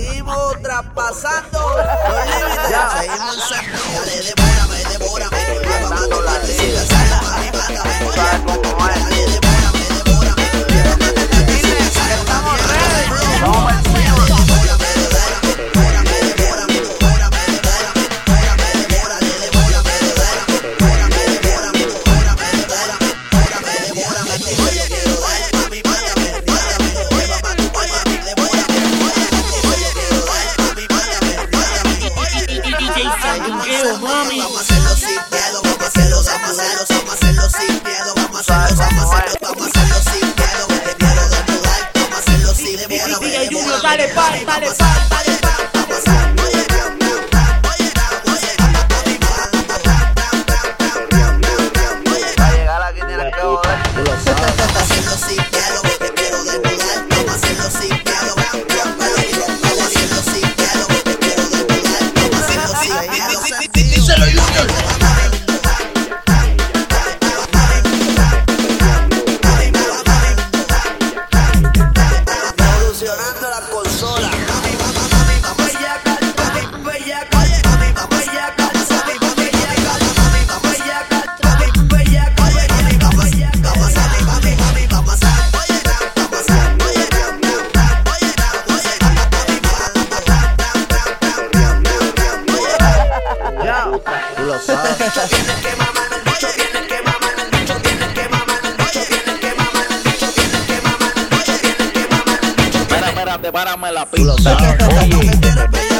seguimos traspasando los límites. dale, pare, dale, pare. Díselo, Junior. lo sabes. Párame la pista. Oye.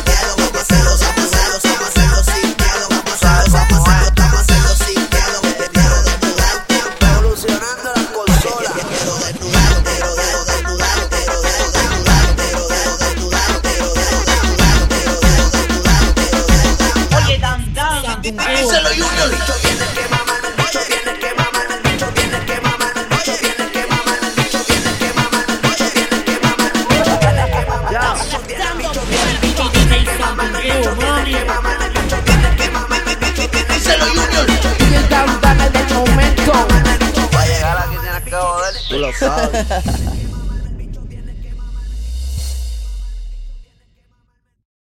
Tú lo.